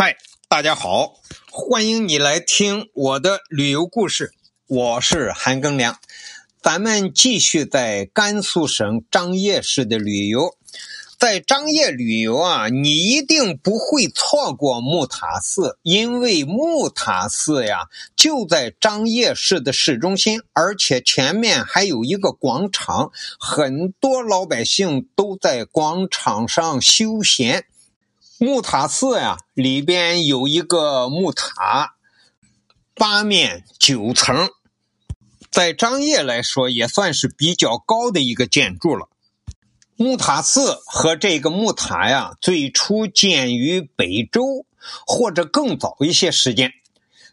嗨，大家好，欢迎你来听我的旅游故事。我是韩庚良，咱们继续在甘肃省张掖市的旅游。在张掖旅游啊，你一定不会错过木塔寺，因为木塔寺呀就在张掖市的市中心，而且前面还有一个广场，很多老百姓都在广场上休闲。木塔寺呀，里边有一个木塔，八面九层，在张掖来说也算是比较高的一个建筑了。木塔寺和这个木塔呀，最初建于北周或者更早一些时间，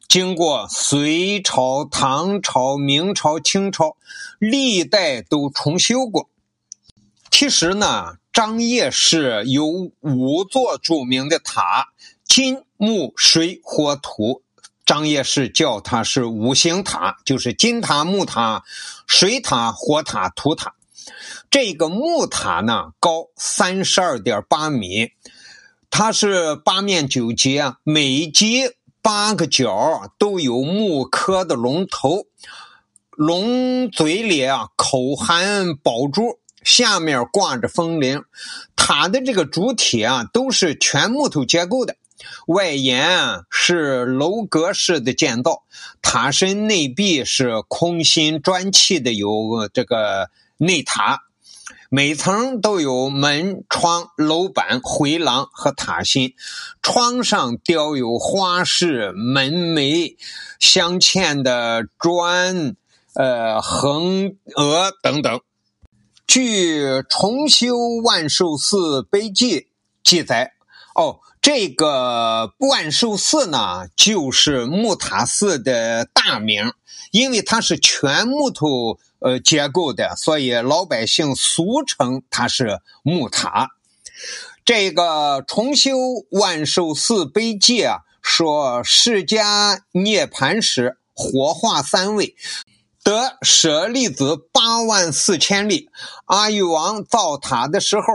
经过隋朝、唐朝、明朝、清朝，历代都重修过。其实呢。张掖市有五座著名的塔，金木水火土。张掖市叫它是五行塔，就是金塔、木塔、水塔、火塔、土塔。这个木塔呢，高三十二点八米，它是八面九级啊，每级八个角都有木刻的龙头，龙嘴里啊口含宝珠。下面挂着风铃，塔的这个主体啊都是全木头结构的，外檐是楼阁式的建造，塔身内壁是空心砖砌的，有这个内塔，每层都有门窗、楼板、回廊和塔心，窗上雕有花式门楣、镶嵌的砖、呃横额等等。据《重修万寿寺碑记》记载，哦，这个万寿寺呢，就是木塔寺的大名，因为它是全木头呃结构的，所以老百姓俗称它是木塔。这个《重修万寿寺碑记》啊，说释迦涅盘时火化三位。得舍利子八万四千粒。阿育王造塔的时候，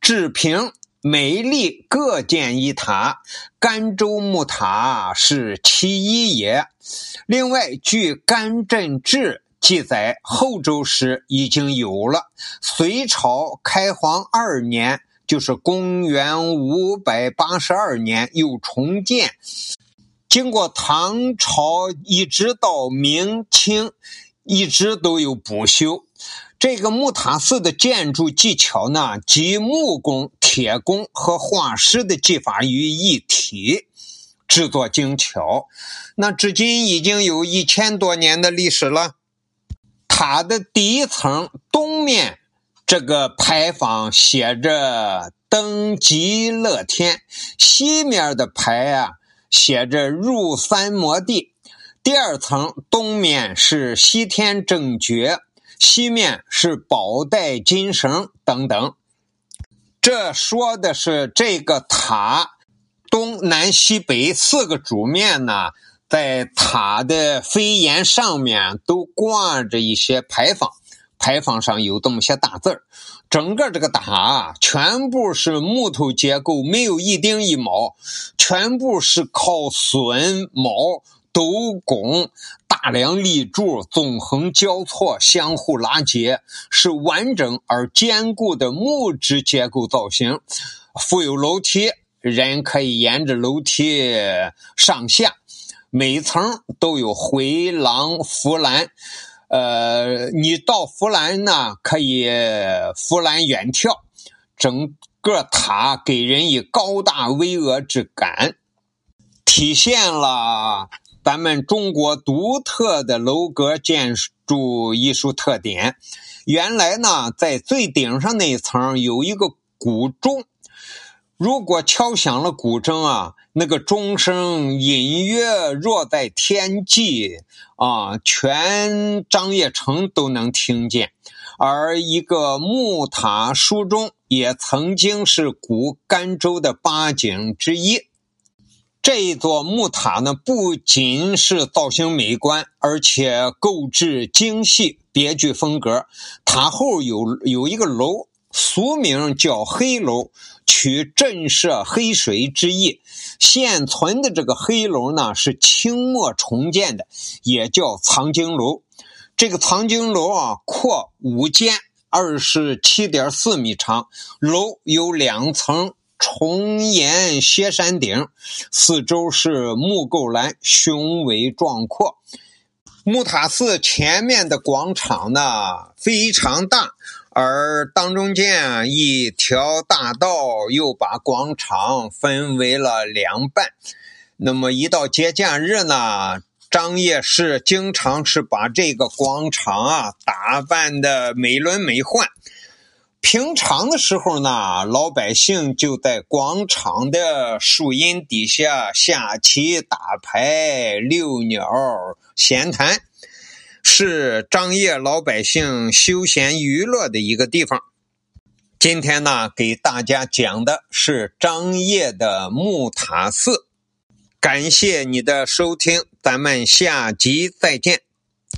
治平每粒各建一塔，甘州木塔是其一也。另外，据《甘镇志》记载，后周时已经有了。隋朝开皇二年，就是公元五百八十二年，又重建。经过唐朝，一直到明清。一直都有补修。这个木塔寺的建筑技巧呢，集木工、铁工和画师的技法于一体，制作精巧。那至今已经有一千多年的历史了。塔的第一层东面这个牌坊写着“登极乐天”，西面的牌啊写着“入三摩地”。第二层东面是西天正觉，西面是宝带金绳等等。这说的是这个塔东南西北四个主面呢，在塔的飞檐上面都挂着一些牌坊，牌坊上有这么些大字儿。整个这个塔全部是木头结构，没有一丁一卯，全部是靠榫卯。斗拱、大梁立柱纵横交错，相互拉接，是完整而坚固的木质结构造型。附有楼梯，人可以沿着楼梯上下。每层都有回廊、扶栏。呃，你到扶栏呢，可以扶栏远眺。整个塔给人以高大巍峨之感，体现了。咱们中国独特的楼阁建筑艺术特点，原来呢，在最顶上那一层有一个古钟，如果敲响了古筝啊，那个钟声隐约若在天际啊，全张掖城都能听见。而一个木塔书钟也曾经是古甘州的八景之一。这一座木塔呢，不仅是造型美观，而且构置精细、别具风格。塔后有有一个楼，俗名叫黑楼，取震慑黑水之意。现存的这个黑楼呢，是清末重建的，也叫藏经楼。这个藏经楼啊，阔五间，二十七点四米长，楼有两层。重檐歇山顶，四周是木构栏，雄伟壮阔。木塔寺前面的广场呢非常大，而当中间一条大道又把广场分为了两半。那么一到节假日呢，张掖市经常是把这个广场啊打扮的美轮美奂。平常的时候呢，老百姓就在广场的树荫底下下棋、打牌、遛鸟、闲谈，是张掖老百姓休闲娱乐的一个地方。今天呢，给大家讲的是张掖的木塔寺。感谢你的收听，咱们下集再见。